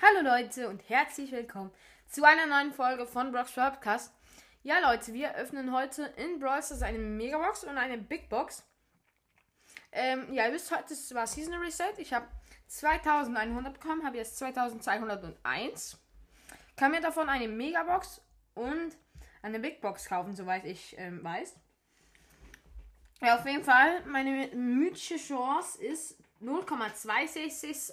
Hallo Leute und herzlich willkommen zu einer neuen Folge von Brock's Podcast. Ja Leute, wir öffnen heute in Brawl Stars eine Megabox und eine Big Box. Ähm, ja, ihr wisst, heute war Season Reset. Ich habe 2100 bekommen, habe jetzt 2201. Kann mir davon eine Megabox und eine Big Box kaufen, soweit ich ähm, weiß. Ja, auf jeden Fall, meine mythische Chance ist 0,2668.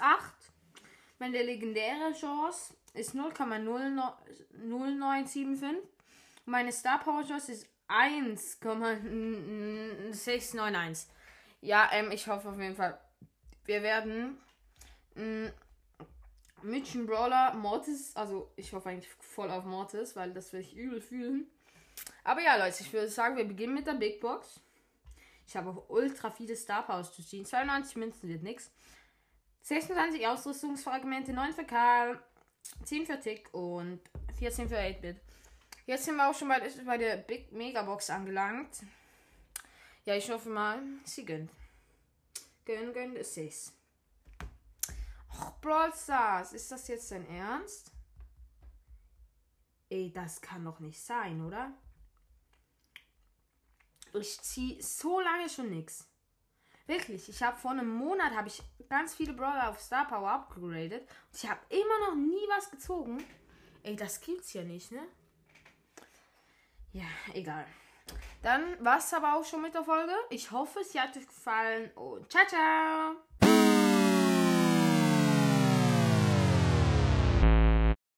Meine legendäre Chance ist 0,0975. Meine Star Power Chance ist 1,691. Ja, ähm, ich hoffe auf jeden Fall, wir werden mh, Mythischen Brawler Mortis, also ich hoffe eigentlich voll auf Mortis, weil das will ich übel fühlen. Aber ja, Leute, ich würde sagen, wir beginnen mit der Big Box. Ich habe ultra viele Star Powers zu ziehen. 92 Münzen wird nichts. 26 Ausrüstungsfragmente, 9 für Karl, 10 für Tick und 14 für 8-Bit. Jetzt sind wir auch schon bei, bei der Big Mega Box angelangt. Ja, ich hoffe mal, sie gönnt. Gönn, gönnt es sich. Och, Brawl Stars, ist das jetzt dein Ernst? Ey, das kann doch nicht sein, oder? Ich ziehe so lange schon nichts. Wirklich, ich habe vor einem Monat habe ich ganz viele Brawler auf Star Power upgraded und ich habe immer noch nie was gezogen. Ey, das gibt's ja nicht, ne? Ja, egal. Dann war's aber auch schon mit der Folge. Ich hoffe, sie hat euch gefallen und ciao, ciao!